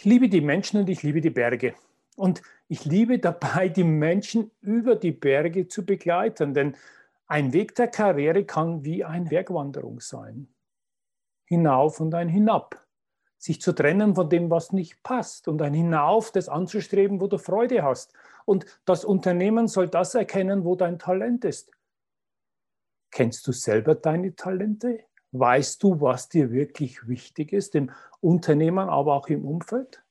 Ich liebe die Menschen und ich liebe die Berge. Und ich liebe dabei, die Menschen über die Berge zu begleiten, denn ein Weg der Karriere kann wie eine Bergwanderung sein. Hinauf und ein Hinab. Sich zu trennen von dem, was nicht passt und ein Hinauf, das anzustreben, wo du Freude hast. Und das Unternehmen soll das erkennen, wo dein Talent ist. Kennst du selber deine Talente? Weißt du, was dir wirklich wichtig ist, im Unternehmen, aber auch im Umfeld?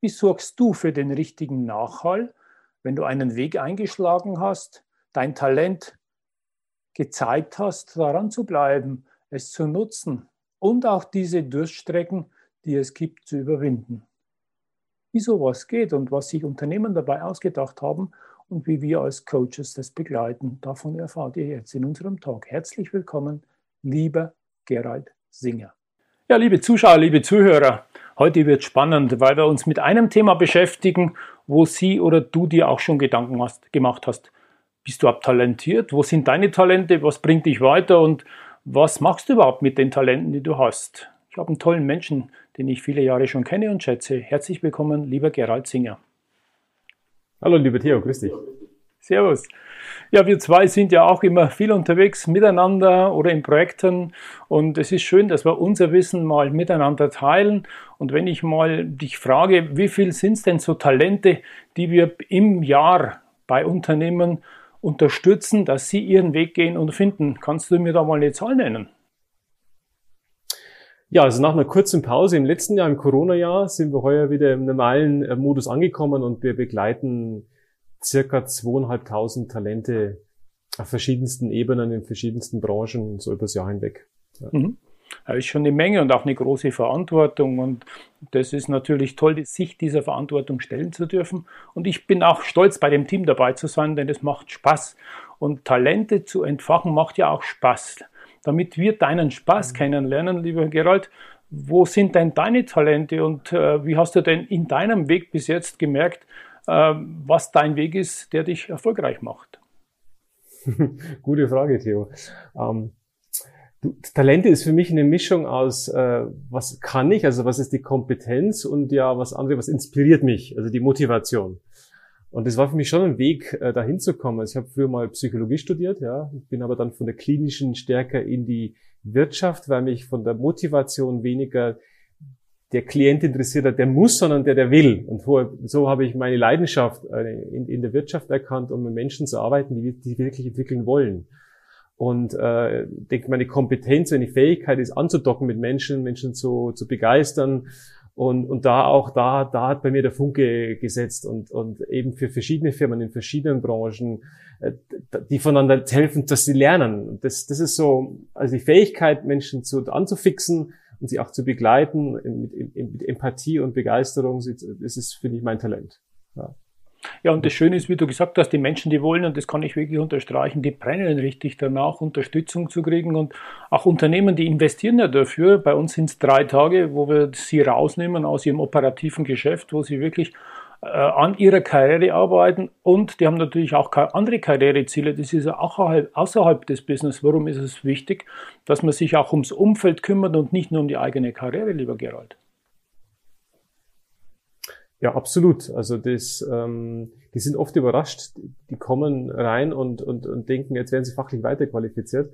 Wie sorgst du für den richtigen Nachhall, wenn du einen Weg eingeschlagen hast, dein Talent gezeigt hast, daran zu bleiben, es zu nutzen und auch diese Durststrecken, die es gibt, zu überwinden? Wie sowas geht und was sich Unternehmen dabei ausgedacht haben und wie wir als Coaches das begleiten, davon erfahrt ihr jetzt in unserem Talk. Herzlich willkommen lieber Gerald Singer. Ja, liebe Zuschauer, liebe Zuhörer, heute wird spannend, weil wir uns mit einem Thema beschäftigen, wo Sie oder du dir auch schon Gedanken hast, gemacht hast. Bist du abtalentiert? Wo sind deine Talente? Was bringt dich weiter? Und was machst du überhaupt mit den Talenten, die du hast? Ich habe einen tollen Menschen, den ich viele Jahre schon kenne und schätze. Herzlich willkommen, lieber Gerald Singer. Hallo, lieber Theo, grüß dich. Servus. Ja, wir zwei sind ja auch immer viel unterwegs miteinander oder in Projekten und es ist schön, dass wir unser Wissen mal miteinander teilen. Und wenn ich mal dich frage, wie viel sind es denn so Talente, die wir im Jahr bei Unternehmen unterstützen, dass sie ihren Weg gehen und finden? Kannst du mir da mal eine Zahl nennen? Ja, also nach einer kurzen Pause im letzten Jahr, im Corona-Jahr, sind wir heuer wieder im normalen äh, Modus angekommen und wir begleiten circa zweieinhalbtausend Talente auf verschiedensten Ebenen, in verschiedensten Branchen, so übers Jahr hinweg. Ja. Mhm. Das ist schon eine Menge und auch eine große Verantwortung. Und das ist natürlich toll, sich dieser Verantwortung stellen zu dürfen. Und ich bin auch stolz, bei dem Team dabei zu sein, denn es macht Spaß. Und Talente zu entfachen macht ja auch Spaß. Damit wir deinen Spaß mhm. kennenlernen, lieber Gerald, wo sind denn deine Talente und äh, wie hast du denn in deinem Weg bis jetzt gemerkt, was dein Weg ist, der dich erfolgreich macht? Gute Frage, Theo. Ähm, du, Talente ist für mich eine Mischung aus, äh, was kann ich, also was ist die Kompetenz und ja, was andere, was inspiriert mich, also die Motivation. Und das war für mich schon ein Weg, äh, dahin zu kommen. Also ich habe früher mal Psychologie studiert, ja, bin aber dann von der klinischen stärker in die Wirtschaft, weil mich von der Motivation weniger der Klient interessiert hat, der muss, sondern der, der will. Und so habe ich meine Leidenschaft äh, in, der Wirtschaft erkannt, um mit Menschen zu arbeiten, die, die wirklich entwickeln wollen. Und äh, denke, meine Kompetenz, meine Fähigkeit ist anzudocken mit Menschen, Menschen zu, zu begeistern. Und, und da auch, da, da hat bei mir der Funke gesetzt und, und eben für verschiedene Firmen in verschiedenen Branchen, äh, die voneinander helfen, dass sie lernen. Das, das ist so, also die Fähigkeit, Menschen zu, anzufixen, und sie auch zu begleiten mit, mit Empathie und Begeisterung, das ist, finde ich, mein Talent. Ja. Ja, und das Schöne ist, wie du gesagt hast, die Menschen, die wollen, und das kann ich wirklich unterstreichen, die brennen richtig danach, Unterstützung zu kriegen. Und auch Unternehmen, die investieren ja dafür. Bei uns sind es drei Tage, wo wir sie rausnehmen aus ihrem operativen Geschäft, wo sie wirklich an ihrer Karriere arbeiten und die haben natürlich auch andere Karriereziele. Das ist ja auch außerhalb des Business. Warum ist es wichtig, dass man sich auch ums Umfeld kümmert und nicht nur um die eigene Karriere, lieber Gerald? Ja, absolut. Also das, ähm, die sind oft überrascht. Die kommen rein und, und, und denken, jetzt werden sie fachlich weiterqualifiziert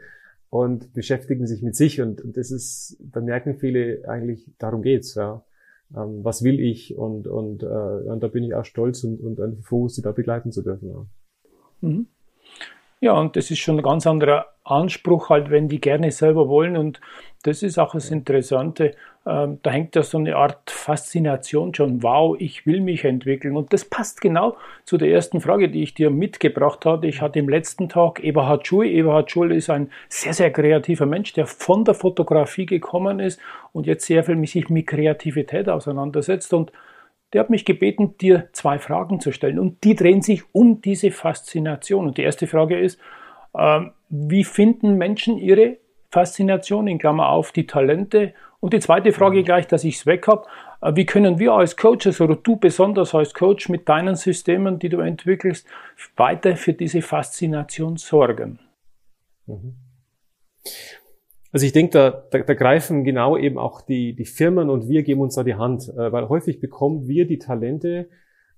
und beschäftigen sich mit sich. Und, und das ist, da merken viele eigentlich, darum geht's. Ja ähm, was will ich und, und, äh, und da bin ich auch stolz und, und froh, sie da begleiten zu dürfen. Mhm. Ja, und das ist schon ein ganz anderer Anspruch, halt, wenn die gerne selber wollen. Und das ist auch das Interessante. Ähm, da hängt ja so eine Art Faszination schon. Wow, ich will mich entwickeln. Und das passt genau zu der ersten Frage, die ich dir mitgebracht hatte. Ich hatte im letzten Tag Eberhard Schul. Eberhard Schul ist ein sehr, sehr kreativer Mensch, der von der Fotografie gekommen ist und jetzt sehr viel sich mit Kreativität auseinandersetzt. Und der hat mich gebeten, dir zwei Fragen zu stellen. Und die drehen sich um diese Faszination. Und die erste Frage ist, äh, wie finden Menschen ihre Faszination, in Klammer auf, die Talente? Und die zweite Frage gleich, dass ich es weg habe, äh, wie können wir als Coaches oder du besonders als Coach mit deinen Systemen, die du entwickelst, weiter für diese Faszination sorgen? Mhm. Also ich denke, da, da, da greifen genau eben auch die, die Firmen und wir geben uns da die Hand, äh, weil häufig bekommen wir die Talente,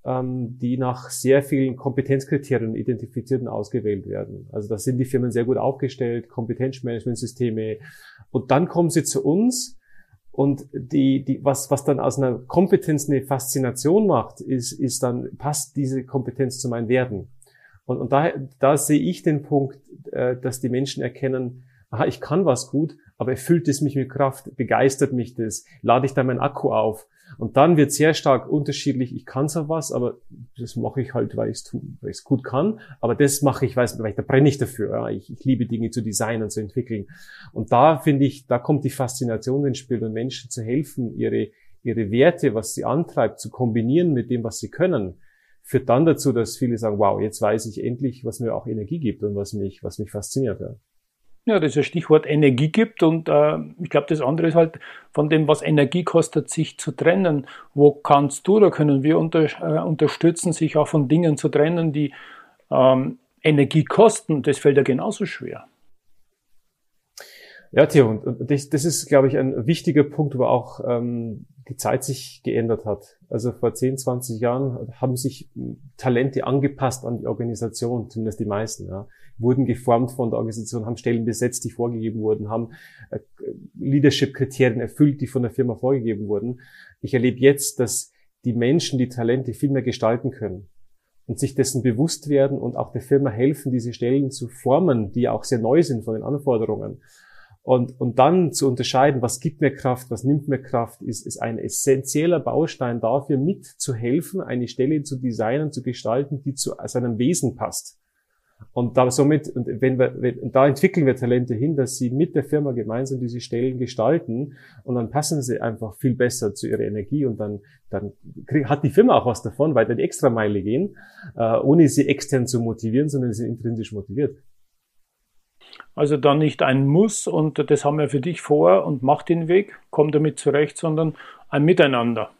ähm, die nach sehr vielen Kompetenzkriterien identifiziert und ausgewählt werden. Also da sind die Firmen sehr gut aufgestellt, Kompetenzmanagementsysteme und dann kommen sie zu uns und die, die, was, was dann aus einer Kompetenz eine Faszination macht, ist, ist dann, passt diese Kompetenz zu meinen Werten. Und, und da, da sehe ich den Punkt, äh, dass die Menschen erkennen, aha, ich kann was gut, aber erfüllt es mich mit Kraft, begeistert mich das, lade ich da meinen Akku auf. Und dann wird sehr stark unterschiedlich, ich kann so was, aber das mache ich halt, weil ich es gut kann. Aber das mache ich, weil, weil da brenne ich dafür. Ja. Ich, ich liebe Dinge zu designen, zu entwickeln. Und da finde ich, da kommt die Faszination ins Spiel und Menschen zu helfen, ihre, ihre Werte, was sie antreibt, zu kombinieren mit dem, was sie können, führt dann dazu, dass viele sagen, wow, jetzt weiß ich endlich, was mir auch Energie gibt und was mich, was mich fasziniert. Ja. Ja, das ist ein Stichwort Energie gibt und äh, ich glaube, das andere ist halt von dem, was Energie kostet, sich zu trennen. Wo kannst du, da können wir unter, äh, unterstützen, sich auch von Dingen zu trennen, die ähm, Energie kosten. Das fällt ja genauso schwer. Ja, Theo, und das, das ist, glaube ich, ein wichtiger Punkt, wo auch ähm, die Zeit sich geändert hat. Also vor 10, 20 Jahren haben sich Talente angepasst an die Organisation, zumindest die meisten, ja. Wurden geformt von der Organisation, haben Stellen besetzt, die vorgegeben wurden, haben äh, Leadership-Kriterien erfüllt, die von der Firma vorgegeben wurden. Ich erlebe jetzt, dass die Menschen die Talente viel mehr gestalten können und sich dessen bewusst werden und auch der Firma helfen, diese Stellen zu formen, die auch sehr neu sind von den Anforderungen. Und, und dann zu unterscheiden, was gibt mir Kraft, was nimmt mir Kraft, ist, ist ein essentieller Baustein dafür, mitzuhelfen, eine Stelle zu designen, zu gestalten, die zu seinem Wesen passt. Und da somit, und wenn wir, wenn, und da entwickeln wir Talente hin, dass sie mit der Firma gemeinsam diese Stellen gestalten und dann passen sie einfach viel besser zu ihrer Energie und dann, dann hat die Firma auch was davon, weil dann die Extrameile gehen, äh, ohne sie extern zu motivieren, sondern sie intrinsisch motiviert. Also dann nicht ein Muss und das haben wir für dich vor und mach den Weg, komm damit zurecht, sondern ein Miteinander.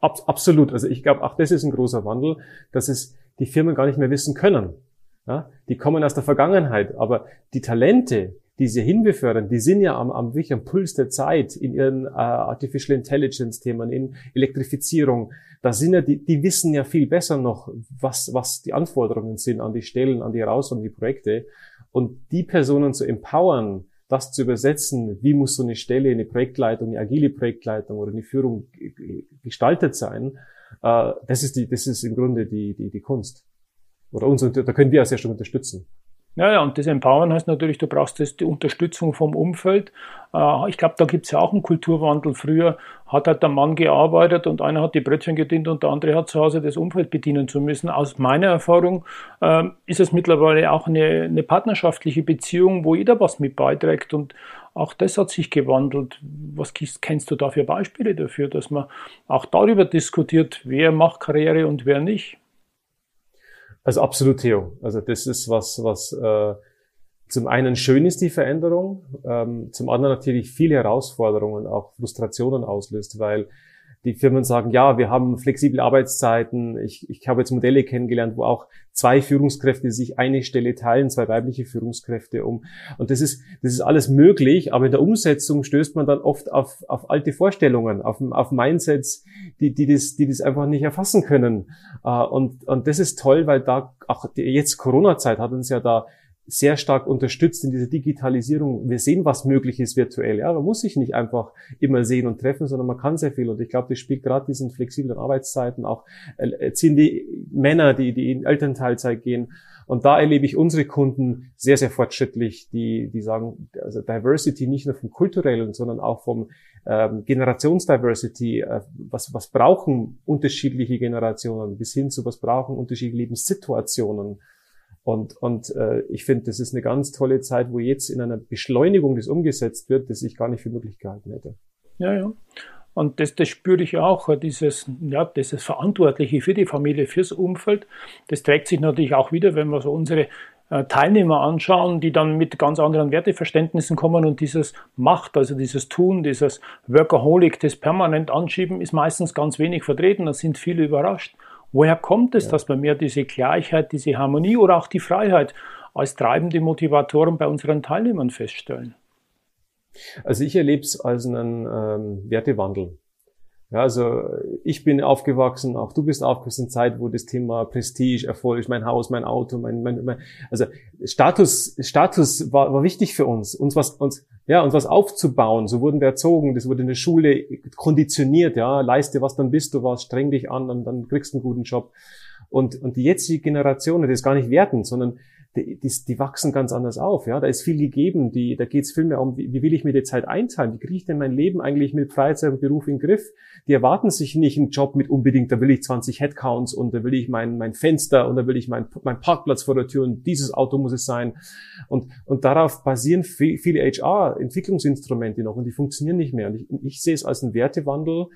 Ab, absolut. Also ich glaube, auch das ist ein großer Wandel, dass es die Firmen gar nicht mehr wissen können. Ja? Die kommen aus der Vergangenheit, aber die Talente, die sie hinbefördern, die sind ja am, am wirklich am Puls der Zeit in ihren äh, Artificial Intelligence Themen, in Elektrifizierung. Da sind ja die, die wissen ja viel besser noch, was, was die Anforderungen sind an die Stellen, an die Herausforderungen, die Projekte. Und die Personen zu empowern, das zu übersetzen, wie muss so eine Stelle, eine Projektleitung, eine agile Projektleitung oder eine Führung gestaltet sein, äh, das ist die, das ist im Grunde die, die, die Kunst. Oder uns, da können wir ja sehr stark unterstützen. Ja, ja, und das Empowern heißt natürlich, du brauchst das, die Unterstützung vom Umfeld. Äh, ich glaube, da gibt es ja auch einen Kulturwandel. Früher hat halt der Mann gearbeitet und einer hat die Brötchen gedient und der andere hat zu Hause das Umfeld bedienen zu müssen. Aus meiner Erfahrung äh, ist es mittlerweile auch eine, eine partnerschaftliche Beziehung, wo jeder was mit beiträgt und auch das hat sich gewandelt. Was kennst du da für Beispiele dafür, dass man auch darüber diskutiert, wer macht Karriere und wer nicht? Also absolut, Theo. Also das ist was, was äh, zum einen schön ist, die Veränderung, ähm, zum anderen natürlich viele Herausforderungen, auch Frustrationen auslöst, weil die Firmen sagen, ja, wir haben flexible Arbeitszeiten. Ich, ich habe jetzt Modelle kennengelernt, wo auch zwei Führungskräfte sich eine Stelle teilen, zwei weibliche Führungskräfte um. Und das ist, das ist alles möglich, aber in der Umsetzung stößt man dann oft auf, auf alte Vorstellungen, auf, auf Mindsets, die, die, das, die das einfach nicht erfassen können. Äh, und, und das ist toll, weil da auch jetzt Corona-Zeit hat uns ja da sehr stark unterstützt in dieser Digitalisierung. Wir sehen, was möglich ist virtuell. Ja, man muss sich nicht einfach immer sehen und treffen, sondern man kann sehr viel. Und ich glaube, das spielt gerade diesen flexiblen Arbeitszeiten auch, erziehen die Männer, die, die in Elternteilzeit gehen. Und da erlebe ich unsere Kunden sehr, sehr fortschrittlich, die, die sagen, also Diversity nicht nur vom kulturellen, sondern auch vom ähm, Generationsdiversity. Äh, was, was brauchen unterschiedliche Generationen bis hin zu was brauchen unterschiedliche Lebenssituationen und, und äh, ich finde, das ist eine ganz tolle Zeit, wo jetzt in einer Beschleunigung das umgesetzt wird, das ich gar nicht für möglich gehalten hätte. Ja, ja. Und das, das spüre ich auch, dieses, ja, dieses Verantwortliche für die Familie, fürs Umfeld. Das trägt sich natürlich auch wieder, wenn wir so unsere äh, Teilnehmer anschauen, die dann mit ganz anderen Werteverständnissen kommen und dieses Macht, also dieses Tun, dieses Workaholic, das permanent anschieben, ist meistens ganz wenig vertreten. Da sind viele überrascht. Woher kommt es, ja. dass wir mehr diese Gleichheit, diese Harmonie oder auch die Freiheit als treibende Motivatoren bei unseren Teilnehmern feststellen? Also ich erlebe es als einen ähm, Wertewandel. Ja, also ich bin aufgewachsen, auch du bist aufgewachsen in Zeit, wo das Thema Prestige, Erfolg, mein Haus, mein Auto, mein, mein, mein also Status, Status war, war wichtig für uns, uns was, uns, ja, uns was aufzubauen. So wurden wir erzogen, das wurde in der Schule konditioniert, ja, leiste was, dann bist du was, streng dich an, dann, dann kriegst du einen guten Job. Und, und die jetzige Generation, das gar nicht werten, sondern die, die, die wachsen ganz anders auf. Ja, da ist viel gegeben. Die, da geht es viel mehr um, wie, wie will ich mir die Zeit einteilen? Wie kriege ich denn mein Leben eigentlich mit Freizeit und Beruf in den Griff? Die erwarten sich nicht einen Job mit unbedingt, da will ich 20 Headcounts und da will ich mein, mein Fenster und da will ich mein, mein Parkplatz vor der Tür und dieses Auto muss es sein. Und, und darauf basieren viele HR-Entwicklungsinstrumente noch und die funktionieren nicht mehr. Und ich, ich sehe es als einen Wertewandel,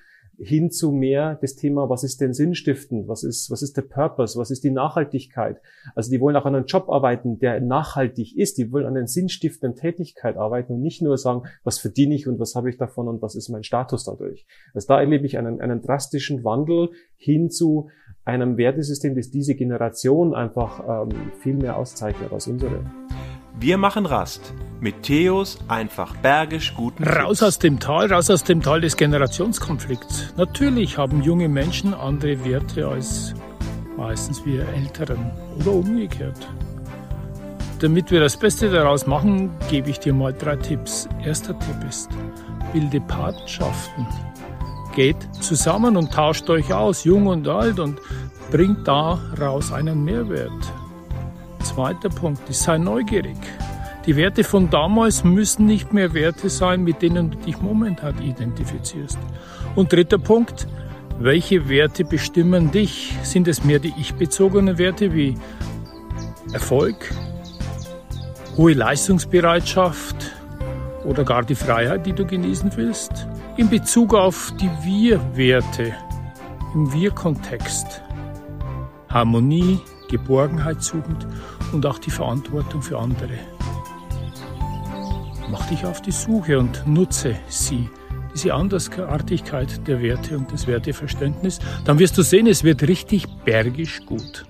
hin zu mehr das Thema, was ist denn Sinnstiften, was ist, was ist der Purpose, was ist die Nachhaltigkeit. Also die wollen auch an einem Job arbeiten, der nachhaltig ist, die wollen an einer sinnstiftenden Tätigkeit arbeiten und nicht nur sagen, was verdiene ich und was habe ich davon und was ist mein Status dadurch. Also da erlebe ich einen, einen drastischen Wandel hin zu einem Wertesystem, das diese Generation einfach ähm, viel mehr auszeichnet als unsere. Wir machen Rast mit Theos einfach bergisch guten Raus aus dem Tal, raus aus dem Tal des Generationskonflikts. Natürlich haben junge Menschen andere Werte als meistens wir Älteren oder umgekehrt. Damit wir das Beste daraus machen, gebe ich dir mal drei Tipps. Erster Tipp ist, bilde Partnerschaften. Geht zusammen und tauscht euch aus, jung und alt, und bringt daraus einen Mehrwert. Zweiter Punkt ist, sei neugierig. Die Werte von damals müssen nicht mehr Werte sein, mit denen du dich momentan identifizierst. Und dritter Punkt, welche Werte bestimmen dich? Sind es mehr die ich-bezogenen Werte wie Erfolg, hohe Leistungsbereitschaft oder gar die Freiheit, die du genießen willst? In Bezug auf die Wir-Werte, im Wir-Kontext, Harmonie, Geborgenheit suchend und auch die Verantwortung für andere. Mach dich auf die Suche und nutze sie, diese Andersartigkeit der Werte und des Werteverständnisses. Dann wirst du sehen, es wird richtig bergisch gut.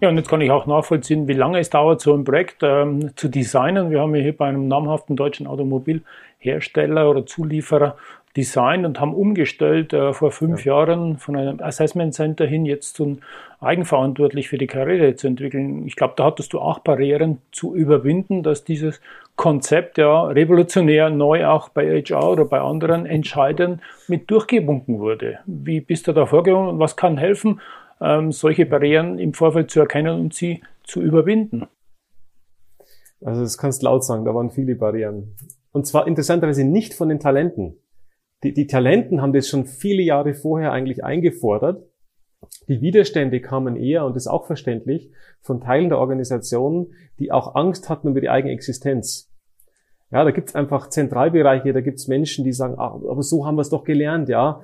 Ja, und jetzt kann ich auch nachvollziehen, wie lange es dauert, so ein Projekt ähm, zu designen. Wir haben hier bei einem namhaften deutschen Automobilhersteller oder Zulieferer designt und haben umgestellt äh, vor fünf ja. Jahren von einem Assessment Center hin jetzt zum eigenverantwortlich für die Karriere zu entwickeln. Ich glaube, da hattest du auch Barrieren zu überwinden, dass dieses Konzept ja revolutionär neu auch bei HR oder bei anderen Entscheidern mit durchgewunken wurde. Wie bist du da vorgegangen und was kann helfen, ähm, solche Barrieren im Vorfeld zu erkennen und sie zu überwinden? Also das kannst laut sagen, da waren viele Barrieren. Und zwar interessanterweise nicht von den Talenten die, die Talenten haben das schon viele Jahre vorher eigentlich eingefordert. Die Widerstände kamen eher, und das ist auch verständlich, von Teilen der Organisation, die auch Angst hatten über die eigene Existenz. Ja, da gibt's einfach Zentralbereiche, da gibt's Menschen, die sagen, ah, aber so haben wir es doch gelernt, ja.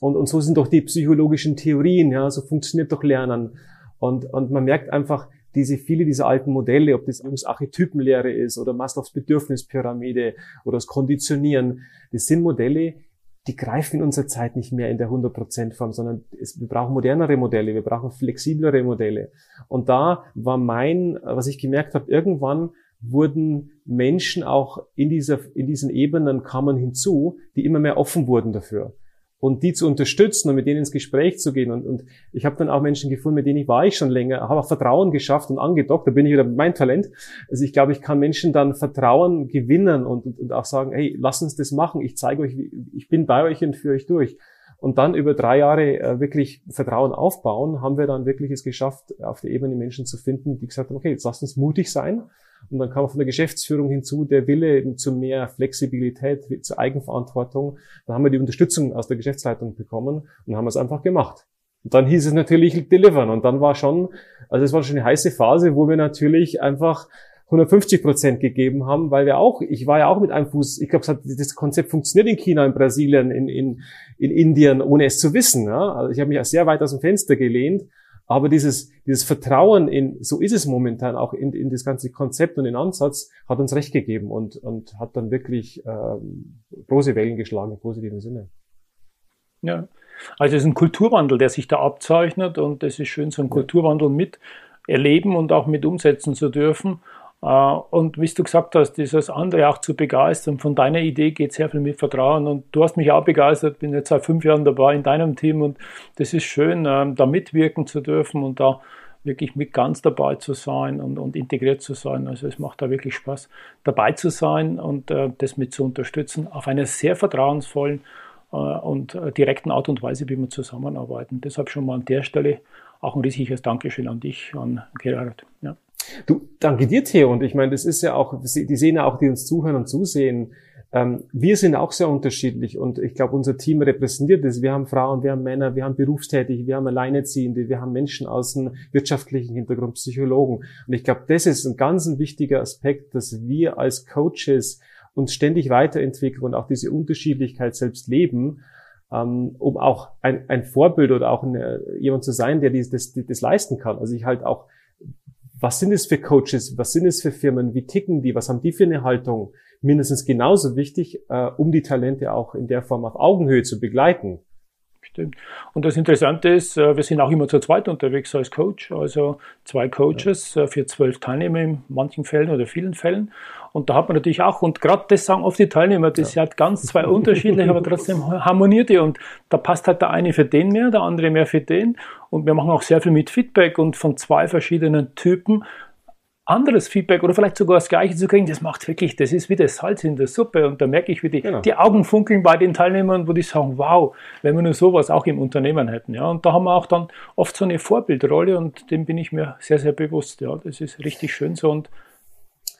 Und, und so sind doch die psychologischen Theorien, ja, so funktioniert doch Lernen. Und, und man merkt einfach, diese, viele dieser alten Modelle, ob das Archetypenlehre ist oder Maslows Bedürfnispyramide oder das Konditionieren, das sind Modelle, die greifen in unserer Zeit nicht mehr in der 100% Form, sondern es, wir brauchen modernere Modelle, wir brauchen flexiblere Modelle. Und da war mein, was ich gemerkt habe, irgendwann wurden Menschen auch in dieser, in diesen Ebenen kamen hinzu, die immer mehr offen wurden dafür und die zu unterstützen und mit denen ins Gespräch zu gehen. Und, und ich habe dann auch Menschen gefunden, mit denen ich war ich schon länger, habe auch Vertrauen geschafft und angedockt. Da bin ich wieder mein Talent. Also ich glaube, ich kann Menschen dann Vertrauen gewinnen und, und, und auch sagen, hey, lass uns das machen. Ich zeige euch, ich bin bei euch und führe euch durch. Und dann über drei Jahre äh, wirklich Vertrauen aufbauen, haben wir dann wirklich es geschafft, auf der Ebene Menschen zu finden, die gesagt haben, okay, jetzt lasst uns mutig sein und dann kam von der Geschäftsführung hinzu der Wille zu mehr Flexibilität, zur Eigenverantwortung. Dann haben wir die Unterstützung aus der Geschäftsleitung bekommen und haben es einfach gemacht. Und dann hieß es natürlich delivern. Und dann war schon, also es war schon eine heiße Phase, wo wir natürlich einfach 150 Prozent gegeben haben, weil wir auch, ich war ja auch mit einem Fuß, ich glaube, das Konzept funktioniert in China, in Brasilien, in, in, in Indien, ohne es zu wissen. Ja? Also ich habe mich sehr weit aus dem Fenster gelehnt, aber dieses, dieses Vertrauen in, so ist es momentan auch in, in das ganze Konzept und den Ansatz, hat uns recht gegeben und, und hat dann wirklich ähm, große Wellen geschlagen im positiven Sinne. Ja, also es ist ein Kulturwandel, der sich da abzeichnet und es ist schön, so einen Kulturwandel mit erleben und auch mit umsetzen zu dürfen. Äh, und wie du gesagt hast, dieses andere auch zu begeistern. Von deiner Idee geht sehr viel mit Vertrauen. Und du hast mich auch begeistert, bin jetzt seit fünf Jahren dabei in deinem Team und das ist schön, ähm, da mitwirken zu dürfen und da wirklich mit ganz dabei zu sein und, und integriert zu sein. Also es macht da wirklich Spaß, dabei zu sein und äh, das mit zu unterstützen auf einer sehr vertrauensvollen äh, und direkten Art und Weise, wie wir zusammenarbeiten. Deshalb schon mal an der Stelle auch ein riesiges Dankeschön an dich, an Gerhard. Ja. Du, danke dir, Theo. Und ich meine, das ist ja auch, die sehen ja auch, die uns zuhören und zusehen. Ähm, wir sind auch sehr unterschiedlich und ich glaube, unser Team repräsentiert das. Wir haben Frauen, wir haben Männer, wir haben Berufstätige, wir haben Alleinerziehende, wir haben Menschen aus dem wirtschaftlichen Hintergrund, Psychologen. Und ich glaube, das ist ein ganz wichtiger Aspekt, dass wir als Coaches uns ständig weiterentwickeln und auch diese Unterschiedlichkeit selbst leben ähm, um auch ein, ein Vorbild oder auch eine, jemand zu sein, der dies, das, das leisten kann. Also ich halt auch, was sind es für Coaches, was sind es für Firmen, wie ticken die, was haben die für eine Haltung? Mindestens genauso wichtig, äh, um die Talente auch in der Form auf Augenhöhe zu begleiten. Stimmt. Und das Interessante ist, äh, wir sind auch immer zu zweit unterwegs als Coach, also zwei Coaches ja. Äh, für zwölf Teilnehmer in manchen Fällen oder vielen Fällen. Und da hat man natürlich auch, und gerade das sagen oft die Teilnehmer, das ja. hat ganz zwei unterschiedliche, aber trotzdem harmoniert die. Und da passt halt der eine für den mehr, der andere mehr für den. Und wir machen auch sehr viel mit Feedback und von zwei verschiedenen Typen anderes Feedback oder vielleicht sogar das gleiche zu kriegen, das macht wirklich, das ist wie das Salz in der Suppe. Und da merke ich, wie die, genau. die Augen funkeln bei den Teilnehmern, wo die sagen, wow, wenn wir nur sowas auch im Unternehmen hätten. Ja. Und da haben wir auch dann oft so eine Vorbildrolle und dem bin ich mir sehr, sehr bewusst. Ja, das ist richtig schön so. Und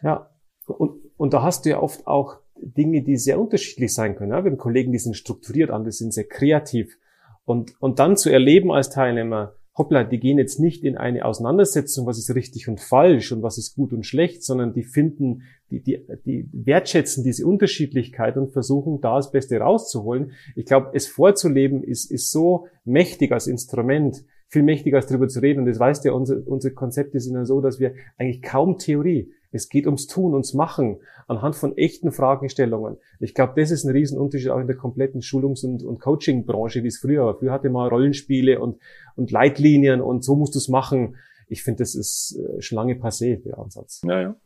ja, und, und da hast du ja oft auch Dinge, die sehr unterschiedlich sein können. Ja. Wir haben Kollegen, die sind strukturiert, andere sind sehr kreativ. Und, und dann zu erleben als Teilnehmer, hoppla, die gehen jetzt nicht in eine Auseinandersetzung, was ist richtig und falsch und was ist gut und schlecht, sondern die finden, die, die, die wertschätzen diese Unterschiedlichkeit und versuchen da das Beste rauszuholen. Ich glaube, es vorzuleben ist, ist so mächtig als Instrument, viel mächtiger als darüber zu reden. Und das weißt ja, unsere, unsere Konzepte sind ja so, dass wir eigentlich kaum Theorie, es geht ums Tun, ums Machen, anhand von echten Fragestellungen. Ich glaube, das ist ein Riesenunterschied auch in der kompletten Schulungs- und, und Coaching-Branche, wie es früher war. Früher hatte man Rollenspiele und, und Leitlinien und so musst du es machen. Ich finde, das ist äh, schon lange passé, der Ansatz. Ja, ja.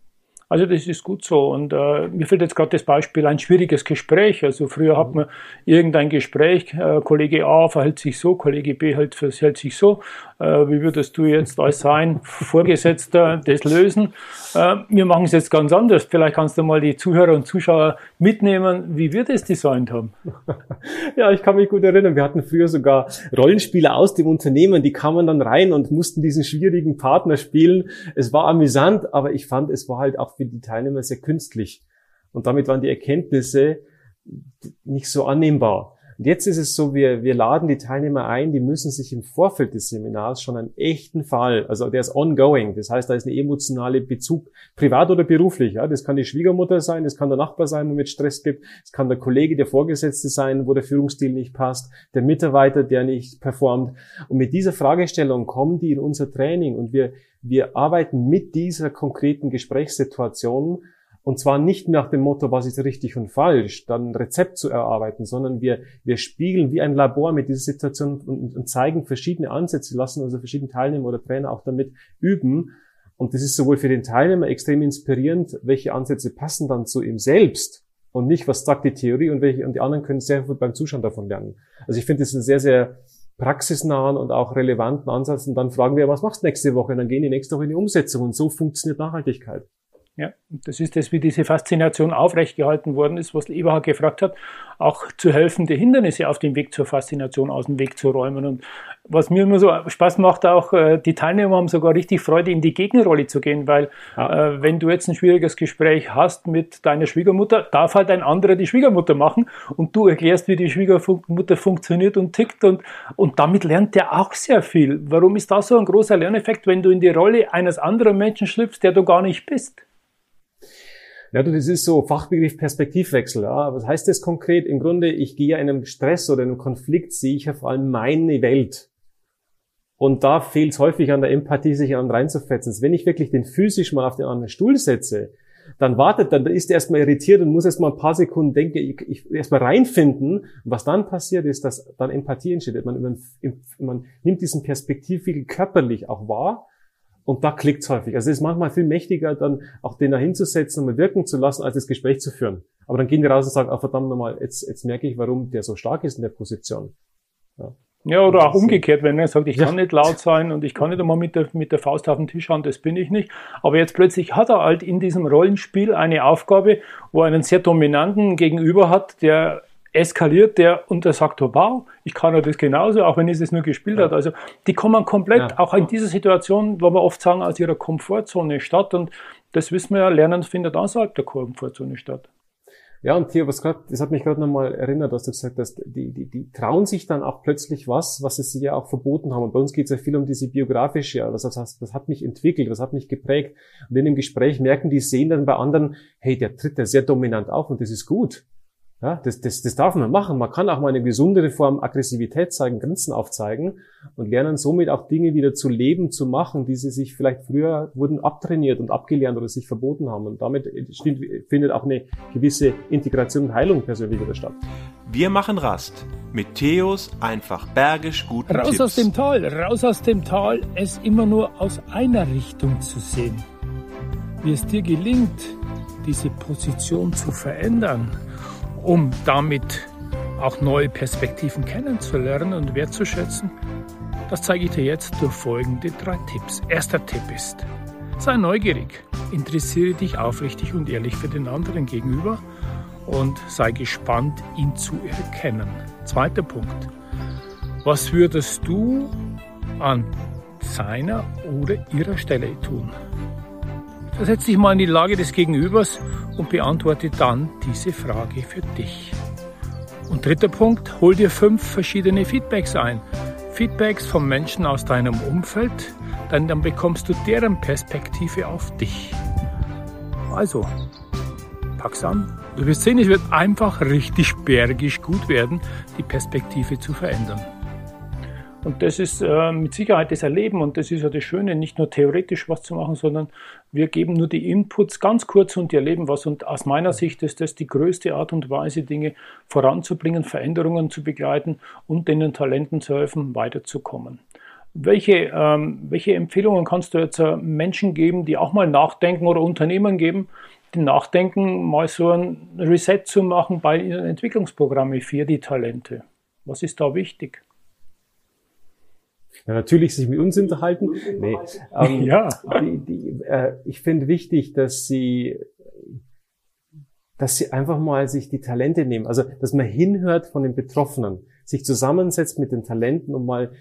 Also das ist gut so. Und äh, mir fällt jetzt gerade das Beispiel ein schwieriges Gespräch. Also früher hat man irgendein Gespräch, äh, Kollege A verhält sich so, Kollege B halt verhält sich so. Äh, wie würdest du jetzt als sein Vorgesetzter das lösen? Äh, wir machen es jetzt ganz anders. Vielleicht kannst du mal die Zuhörer und Zuschauer mitnehmen, wie wir das designt haben. Ja, ich kann mich gut erinnern. Wir hatten früher sogar Rollenspieler aus dem Unternehmen, die kamen dann rein und mussten diesen schwierigen Partner spielen. Es war amüsant, aber ich fand, es war halt auch für die Teilnehmer sehr künstlich. Und damit waren die Erkenntnisse nicht so annehmbar. Und jetzt ist es so, wir, wir laden die Teilnehmer ein, die müssen sich im Vorfeld des Seminars schon einen echten Fall, also der ist ongoing, das heißt, da ist eine emotionale Bezug, privat oder beruflich, ja, das kann die Schwiegermutter sein, das kann der Nachbar sein, wo mit Stress gibt, es kann der Kollege, der Vorgesetzte sein, wo der Führungsstil nicht passt, der Mitarbeiter, der nicht performt. Und mit dieser Fragestellung kommen die in unser Training und wir, wir arbeiten mit dieser konkreten Gesprächssituation und zwar nicht nach dem Motto, was ist richtig und falsch, dann ein Rezept zu erarbeiten, sondern wir, wir spiegeln wie ein Labor mit dieser Situation und, und zeigen verschiedene Ansätze, lassen unsere verschiedenen Teilnehmer oder Trainer auch damit üben. Und das ist sowohl für den Teilnehmer extrem inspirierend, welche Ansätze passen dann zu ihm selbst und nicht, was sagt die Theorie und welche, und die anderen können sehr viel beim Zuschauen davon lernen. Also ich finde, das ist ein sehr, sehr praxisnahen und auch relevanten Ansatz. Und dann fragen wir, was machst du nächste Woche? Und dann gehen die nächste Woche in die Umsetzung. Und so funktioniert Nachhaltigkeit. Ja, das ist das, wie diese Faszination aufrechtgehalten worden ist, was Eberhard gefragt hat, auch zu helfen, die Hindernisse auf dem Weg zur Faszination aus dem Weg zu räumen. Und was mir immer so Spaß macht, auch äh, die Teilnehmer haben sogar richtig Freude, in die Gegenrolle zu gehen, weil ja. äh, wenn du jetzt ein schwieriges Gespräch hast mit deiner Schwiegermutter, darf halt ein anderer die Schwiegermutter machen und du erklärst, wie die Schwiegermutter funktioniert und tickt und, und damit lernt der auch sehr viel. Warum ist das so ein großer Lerneffekt, wenn du in die Rolle eines anderen Menschen schlüpfst, der du gar nicht bist? Ja, du, das ist so Fachbegriff Perspektivwechsel. Ja. Was heißt das konkret? Im Grunde, ich gehe in einem Stress oder in einem Konflikt, sehe ich ja vor allem meine Welt. Und da fehlt es häufig an der Empathie, sich an reinzufetzen. Wenn ich wirklich den physisch mal auf den anderen Stuhl setze, dann wartet, dann ist er erstmal irritiert und muss erstmal ein paar Sekunden denken, ich, ich erstmal reinfinden. Und was dann passiert ist, dass dann Empathie entsteht. Man, man, man nimmt diesen Perspektivwinkel körperlich auch wahr und da klickt's häufig. Also es ist manchmal viel mächtiger, dann auch den da hinzusetzen und mal wirken zu lassen, als das Gespräch zu führen. Aber dann gehen die raus und sagen, ah, verdammt nochmal, jetzt, jetzt merke ich, warum der so stark ist in der Position. Ja. Ja, oder auch umgekehrt, wenn er sagt, ich kann nicht laut sein und ich kann nicht einmal mit der, mit der Faust auf den Tisch hauen, das bin ich nicht. Aber jetzt plötzlich hat er halt in diesem Rollenspiel eine Aufgabe, wo er einen sehr dominanten Gegenüber hat, der eskaliert der und der sagt, oh, wow, ich kann ja das genauso, auch wenn ich es nur gespielt ja. hat. Also die kommen komplett, ja. auch in dieser Situation, wo wir oft sagen, aus ihrer Komfortzone statt. Und das wissen wir ja, Lernen findet außerhalb der Komfortzone statt. Ja, und Theo, was grad, das hat mich gerade nochmal erinnert, dass du gesagt hast, die, die, die trauen sich dann auch plötzlich was, was sie ja auch verboten haben. Und bei uns geht es ja viel um diese biografische, was das heißt, das hat mich entwickelt, das hat mich geprägt. Und in dem Gespräch merken die, sehen dann bei anderen, hey, der tritt ja sehr dominant auf und das ist gut. Ja, das, das, das darf man machen. Man kann auch mal eine gesundere Form Aggressivität zeigen, Grenzen aufzeigen und lernen somit auch Dinge wieder zu leben, zu machen, die sie sich vielleicht früher wurden abtrainiert und abgelernt oder sich verboten haben. Und damit findet auch eine gewisse Integration und Heilung persönlich wieder statt. Wir machen Rast mit Theos einfach bergisch guten Raus Tipps. aus dem Tal, raus aus dem Tal, es immer nur aus einer Richtung zu sehen. Wie es dir gelingt, diese Position zu verändern um damit auch neue Perspektiven kennenzulernen und wertzuschätzen? Das zeige ich dir jetzt durch folgende drei Tipps. Erster Tipp ist, sei neugierig, interessiere dich aufrichtig und ehrlich für den anderen gegenüber und sei gespannt, ihn zu erkennen. Zweiter Punkt, was würdest du an seiner oder ihrer Stelle tun? Versetz dich mal in die Lage des Gegenübers und beantworte dann diese Frage für dich. Und dritter Punkt, hol dir fünf verschiedene Feedbacks ein. Feedbacks von Menschen aus deinem Umfeld, denn dann bekommst du deren Perspektive auf dich. Also, pack's an. Du wirst sehen, es wird einfach richtig bergisch gut werden, die Perspektive zu verändern. Und das ist äh, mit Sicherheit das Erleben und das ist ja das Schöne, nicht nur theoretisch was zu machen, sondern wir geben nur die Inputs ganz kurz und die erleben was. Und aus meiner Sicht ist das die größte Art und Weise, Dinge voranzubringen, Veränderungen zu begleiten und den Talenten zu helfen, weiterzukommen. Welche, ähm, welche Empfehlungen kannst du jetzt äh, Menschen geben, die auch mal nachdenken oder Unternehmen geben, die nachdenken, mal so ein Reset zu machen bei ihren Entwicklungsprogrammen für die Talente? Was ist da wichtig? Ja, natürlich sich mit uns unterhalten. Nee, ähm, ja. Die, die, äh, ich finde wichtig, dass sie dass sie einfach mal sich die Talente nehmen. Also, dass man hinhört von den Betroffenen, sich zusammensetzt mit den Talenten und mal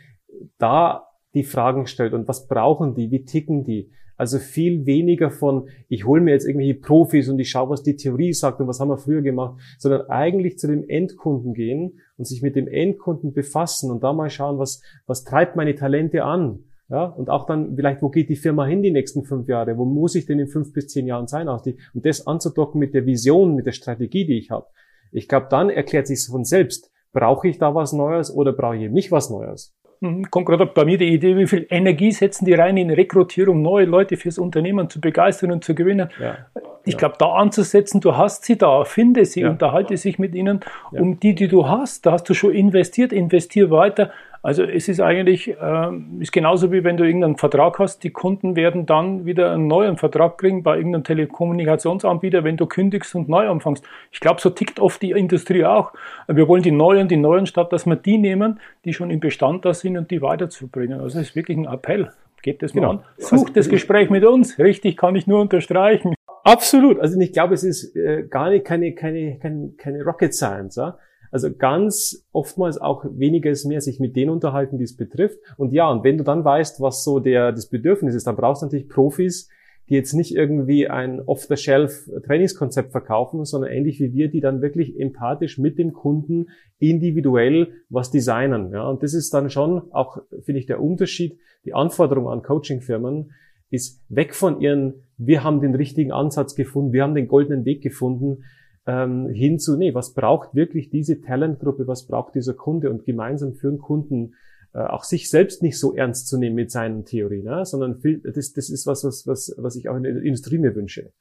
da die Fragen stellt und was brauchen die, wie ticken die. Also viel weniger von, ich hole mir jetzt irgendwelche Profis und ich schaue, was die Theorie sagt und was haben wir früher gemacht, sondern eigentlich zu dem Endkunden gehen und sich mit dem Endkunden befassen und da mal schauen, was, was treibt meine Talente an. Ja, und auch dann vielleicht, wo geht die Firma hin die nächsten fünf Jahre? Wo muss ich denn in fünf bis zehn Jahren sein? Und das anzudocken mit der Vision, mit der Strategie, die ich habe. Ich glaube, dann erklärt sich von selbst, brauche ich da was Neues oder brauche ich nicht was Neues? Mhm, kommt gerade bei mir die Idee, wie viel Energie setzen die rein in Rekrutierung, neue Leute fürs Unternehmen zu begeistern und zu gewinnen. Ja. Ich ja. glaube, da anzusetzen, du hast sie da, finde sie, ja. unterhalte sich mit ihnen. Um die, die du hast, da hast du schon investiert, investier weiter. Also es ist eigentlich äh, ist genauso wie wenn du irgendeinen Vertrag hast. Die Kunden werden dann wieder einen neuen Vertrag kriegen bei irgendeinem Telekommunikationsanbieter, wenn du kündigst und neu anfängst. Ich glaube, so tickt oft die Industrie auch. Wir wollen die neuen, die neuen, statt dass wir die nehmen, die schon im Bestand da sind und die weiterzubringen. Also es ist wirklich ein Appell. Geht das mal genau. an. Sucht also, das Gespräch mit uns. Richtig, kann ich nur unterstreichen. Absolut. Also ich glaube, es ist äh, gar nicht keine, keine, keine, keine Rocket Science. Ja? Also ganz oftmals auch weniger ist mehr sich mit denen unterhalten, die es betrifft. Und ja, und wenn du dann weißt, was so der, das Bedürfnis ist, dann brauchst du natürlich Profis, die jetzt nicht irgendwie ein Off-the-Shelf-Trainingskonzept verkaufen, sondern ähnlich wie wir, die dann wirklich empathisch mit dem Kunden individuell was designen. Ja, und das ist dann schon auch, finde ich, der Unterschied, die Anforderung an Coaching-Firmen, ist weg von ihren, wir haben den richtigen Ansatz gefunden, wir haben den goldenen Weg gefunden, ähm, hin zu, nee, was braucht wirklich diese Talentgruppe, was braucht dieser Kunde und gemeinsam für den Kunden äh, auch sich selbst nicht so ernst zu nehmen mit seinen Theorien, ne? sondern viel, das, das ist was, was, was, was ich auch in der Industrie mir wünsche.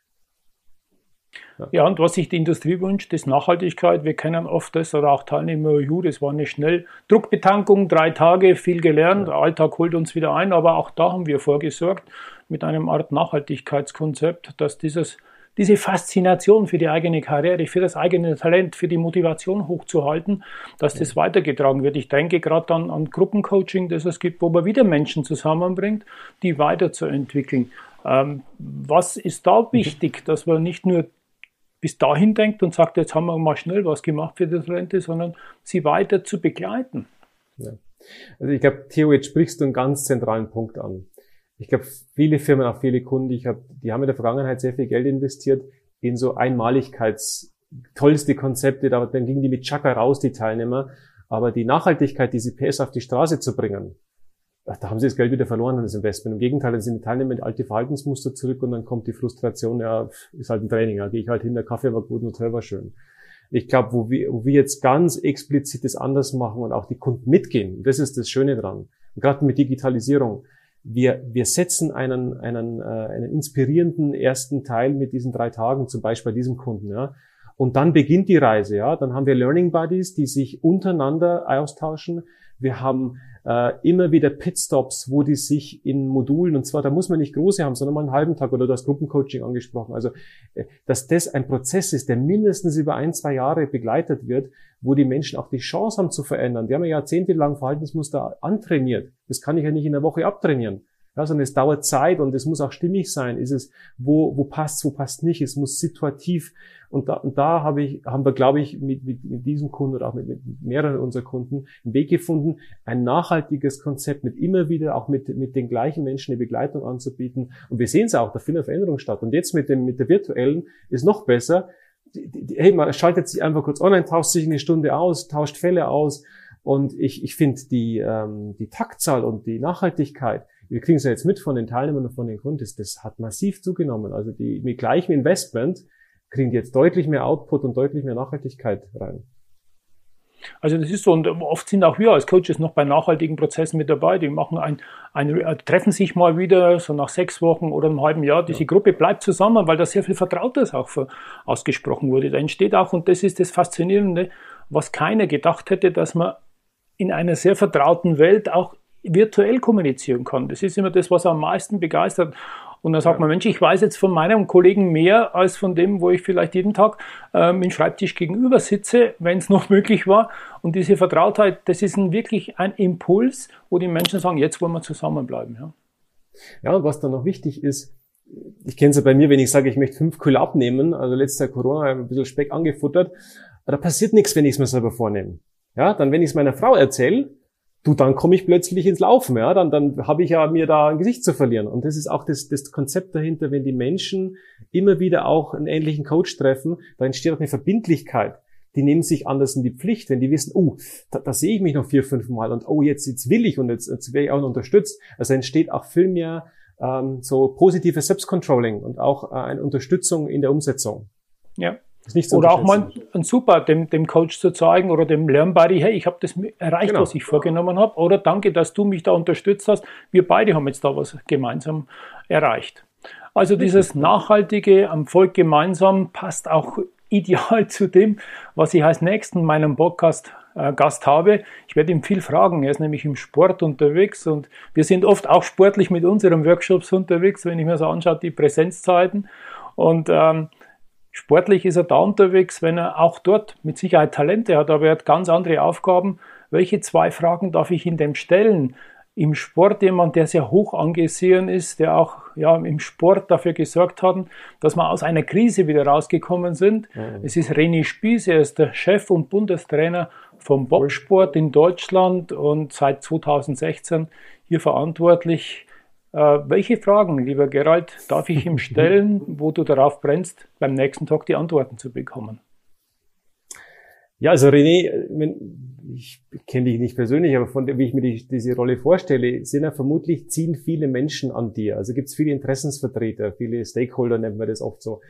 Ja. ja, und was sich die Industrie wünscht, ist Nachhaltigkeit. Wir kennen oft das oder auch Teilnehmer, ju, das war eine schnell Druckbetankung, drei Tage, viel gelernt, ja. Alltag holt uns wieder ein, aber auch da haben wir vorgesorgt mit einem Art Nachhaltigkeitskonzept, dass dieses diese Faszination für die eigene Karriere, für das eigene Talent, für die Motivation hochzuhalten, dass das weitergetragen wird. Ich denke gerade an, an Gruppencoaching, das es gibt, wo man wieder Menschen zusammenbringt, die weiterzuentwickeln. Ähm, was ist da wichtig, dass man nicht nur bis dahin denkt und sagt, jetzt haben wir mal schnell was gemacht für die Talente, sondern sie weiter zu begleiten? Ja. Also ich glaube, Theo, jetzt sprichst du einen ganz zentralen Punkt an ich glaube, viele Firmen, auch viele Kunden, ich hab, die haben in der Vergangenheit sehr viel Geld investiert in so Einmaligkeits, tollste Konzepte, da, dann gingen die mit Chaka raus, die Teilnehmer. Aber die Nachhaltigkeit, diese PS auf die Straße zu bringen, da haben sie das Geld wieder verloren an das Investment. Im Gegenteil, dann sind die Teilnehmer in alte Verhaltensmuster zurück und dann kommt die Frustration, ja, ist halt ein Training, ja, gehe ich halt hin, der Kaffee war gut und Hotel war schön. Ich glaube, wo wir, wo wir jetzt ganz explizit das anders machen und auch die Kunden mitgehen, das ist das Schöne dran. Gerade mit Digitalisierung wir, wir setzen einen, einen, äh, einen inspirierenden ersten Teil mit diesen drei Tagen, zum Beispiel bei diesem Kunden. Ja. Und dann beginnt die Reise. Ja. Dann haben wir Learning Buddies, die sich untereinander austauschen. Wir haben äh, immer wieder Pitstops, wo die sich in Modulen, und zwar, da muss man nicht große haben, sondern mal einen halben Tag oder du hast Gruppencoaching angesprochen. Also, äh, dass das ein Prozess ist, der mindestens über ein, zwei Jahre begleitet wird, wo die Menschen auch die Chance haben zu verändern. Die haben ja jahrzehntelang Verhaltensmuster antrainiert. Das kann ich ja nicht in einer Woche abtrainieren. Ja, sondern es dauert Zeit und es muss auch stimmig sein. Ist es, wo, wo passt, wo passt nicht? Es muss situativ. Und da, und da habe ich, haben wir, glaube ich, mit, mit, mit diesem Kunden oder auch mit, mit mehreren unserer Kunden einen Weg gefunden, ein nachhaltiges Konzept mit immer wieder auch mit, mit den gleichen Menschen eine Begleitung anzubieten. Und wir sehen es auch, da findet Veränderung statt. Und jetzt mit dem, mit der virtuellen ist noch besser. Hey, man schaltet sich einfach kurz online, tauscht sich eine Stunde aus, tauscht Fälle aus. Und ich, ich finde die, ähm, die Taktzahl und die Nachhaltigkeit, wir kriegen es ja jetzt mit von den Teilnehmern und von den Kunden, das hat massiv zugenommen. Also die mit gleichem Investment kriegen die jetzt deutlich mehr Output und deutlich mehr Nachhaltigkeit rein. Also das ist so, und oft sind auch wir als Coaches noch bei nachhaltigen Prozessen mit dabei. Die machen ein, ein äh, treffen sich mal wieder, so nach sechs Wochen oder einem halben Jahr. Diese ja. Gruppe bleibt zusammen, weil da sehr viel Vertrautes auch ausgesprochen wurde. Da entsteht auch, und das ist das Faszinierende, was keiner gedacht hätte, dass man in einer sehr vertrauten Welt auch virtuell kommunizieren kann. Das ist immer das, was am meisten begeistert. Und dann sagt ja. man, Mensch, ich weiß jetzt von meinem Kollegen mehr als von dem, wo ich vielleicht jeden Tag ähm, im Schreibtisch gegenüber sitze, wenn es noch möglich war. Und diese Vertrautheit, das ist ein, wirklich ein Impuls, wo die Menschen sagen, jetzt wollen wir zusammenbleiben. Ja, ja und was dann noch wichtig ist, ich kenne es ja bei mir, wenn ich sage, ich möchte fünf Kilo abnehmen, also letztes Jahr Corona, ein bisschen Speck angefuttert, da passiert nichts, wenn ich es mir selber vornehme. Ja, dann wenn ich es meiner Frau erzähle, du, dann komme ich plötzlich ins Laufen, ja, dann, dann habe ich ja mir da ein Gesicht zu verlieren. Und das ist auch das, das Konzept dahinter, wenn die Menschen immer wieder auch einen ähnlichen Coach treffen, da entsteht auch eine Verbindlichkeit. Die nehmen sich anders in die Pflicht, wenn die wissen, oh, da, da sehe ich mich noch vier, fünf Mal und oh, jetzt, jetzt will ich und jetzt, jetzt werde ich auch unterstützt. Also entsteht auch viel mehr ähm, so positives Selbstcontrolling und auch äh, eine Unterstützung in der Umsetzung. Ja, oder auch mal ein super, dem, dem Coach zu zeigen oder dem Lernbuddy, hey, ich habe das erreicht, genau. was ich vorgenommen habe. Oder danke, dass du mich da unterstützt hast. Wir beide haben jetzt da was gemeinsam erreicht. Also dieses nachhaltige Erfolg gemeinsam passt auch ideal zu dem, was ich als nächsten meinem Podcast äh, Gast habe. Ich werde ihm viel fragen. Er ist nämlich im Sport unterwegs und wir sind oft auch sportlich mit unseren Workshops unterwegs, wenn ich mir so anschaue, die Präsenzzeiten. Und ähm, Sportlich ist er da unterwegs, wenn er auch dort mit Sicherheit Talente hat, aber er hat ganz andere Aufgaben. Welche zwei Fragen darf ich ihm denn stellen? Im Sport jemand, der sehr hoch angesehen ist, der auch ja, im Sport dafür gesorgt hat, dass wir aus einer Krise wieder rausgekommen sind. Mhm. Es ist René Spieß, er ist der Chef und Bundestrainer vom Bobsport in Deutschland und seit 2016 hier verantwortlich welche Fragen, lieber Gerald, darf ich ihm stellen, wo du darauf brennst, beim nächsten Tag die Antworten zu bekommen? Ja, also René, ich kenne dich nicht persönlich, aber von dem, wie ich mir die, diese Rolle vorstelle, sind ja vermutlich, ziehen viele Menschen an dir. Also gibt es viele Interessensvertreter, viele Stakeholder nennt man das oft so.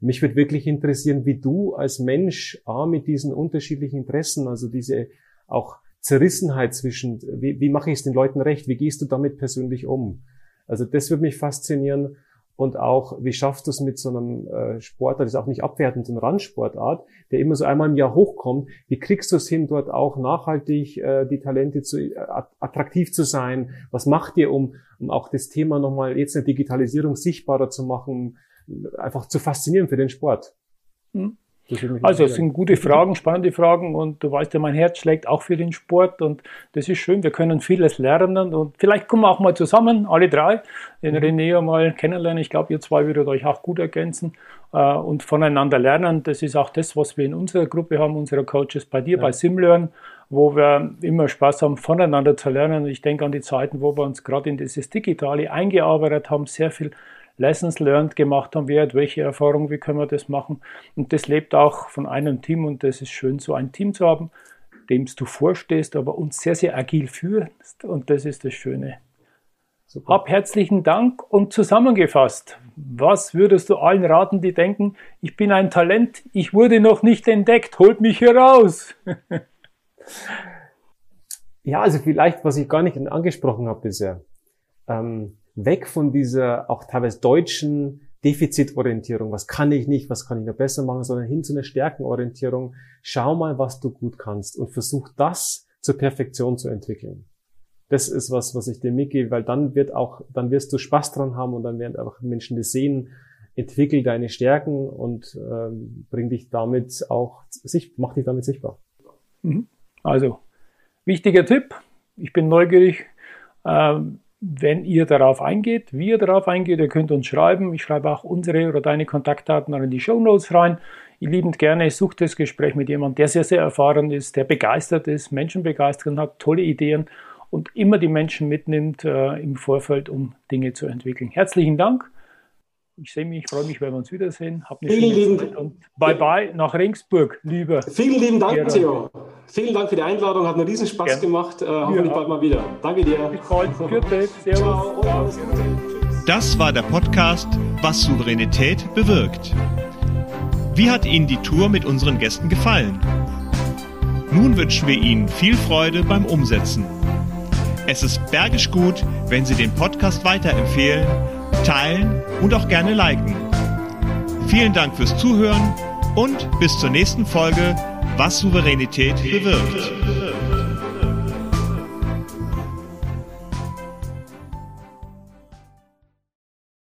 Mich würde wirklich interessieren, wie du als Mensch A, mit diesen unterschiedlichen Interessen, also diese auch Zerrissenheit zwischen, wie, wie mache ich es den Leuten recht, wie gehst du damit persönlich um? Also das würde mich faszinieren und auch, wie schaffst du es mit so einem äh, Sportler, das ist auch nicht abwertend, so eine Randsportart, der immer so einmal im Jahr hochkommt, wie kriegst du es hin, dort auch nachhaltig äh, die Talente zu äh, attraktiv zu sein? Was macht ihr, um, um auch das Thema nochmal jetzt in der Digitalisierung sichtbarer zu machen, einfach zu faszinieren für den Sport? Mhm. Also es sind gute Fragen, spannende Fragen und du weißt ja, mein Herz schlägt auch für den Sport und das ist schön, wir können vieles lernen und vielleicht kommen wir auch mal zusammen, alle drei, den mhm. René mal kennenlernen. Ich glaube, ihr zwei würdet euch auch gut ergänzen äh, und voneinander lernen. Das ist auch das, was wir in unserer Gruppe haben, unsere Coaches bei dir, ja. bei Simlearn, wo wir immer Spaß haben, voneinander zu lernen. Ich denke an die Zeiten, wo wir uns gerade in dieses Digitale eingearbeitet haben, sehr viel Lessons learned gemacht haben, wer hat welche Erfahrungen, wie können wir das machen. Und das lebt auch von einem Team und das ist schön, so ein Team zu haben, dem du vorstehst, aber uns sehr, sehr agil führst und das ist das Schöne. Super. Hab herzlichen Dank und zusammengefasst, was würdest du allen raten, die denken, ich bin ein Talent, ich wurde noch nicht entdeckt, holt mich hier raus. ja, also vielleicht, was ich gar nicht angesprochen habe bisher. Ähm, weg von dieser auch teilweise deutschen Defizitorientierung. Was kann ich nicht, was kann ich noch besser machen, sondern hin zu einer Stärkenorientierung. Schau mal, was du gut kannst und versuch das zur Perfektion zu entwickeln. Das ist was, was ich dir mitgebe, weil dann wird auch, dann wirst du Spaß dran haben und dann werden einfach Menschen das sehen. Entwickel deine Stärken und ähm, bring dich damit auch, mach dich damit sichtbar. Mhm. Also, wichtiger Tipp. Ich bin neugierig. Ähm, wenn ihr darauf eingeht, wie ihr darauf eingeht, ihr könnt uns schreiben. Ich schreibe auch unsere oder deine Kontaktdaten in die Show Notes rein. Ihr liebend gerne sucht das Gespräch mit jemandem, der sehr, sehr erfahren ist, der begeistert ist, Menschen begeistert hat, tolle Ideen und immer die Menschen mitnimmt äh, im Vorfeld, um Dinge zu entwickeln. Herzlichen Dank. Ich sehe mich, freue mich, wenn wir uns wiedersehen. Hab eine Vielen lieben Dank. Und bye bye nach Ringsburg, lieber. Vielen lieben Dank, Gerard. Theo. Vielen Dank für die Einladung, hat einen riesen Spaß Gern. gemacht. Äh, hoffentlich ja. bald mal wieder. Danke dir. Bis bald. Gute. Servus. Ciao. Das war der Podcast Was Souveränität bewirkt. Wie hat Ihnen die Tour mit unseren Gästen gefallen? Nun wünschen wir Ihnen viel Freude beim Umsetzen. Es ist bergisch gut, wenn Sie den Podcast weiterempfehlen teilen und auch gerne liken. Vielen Dank fürs Zuhören und bis zur nächsten Folge, was Souveränität bewirkt.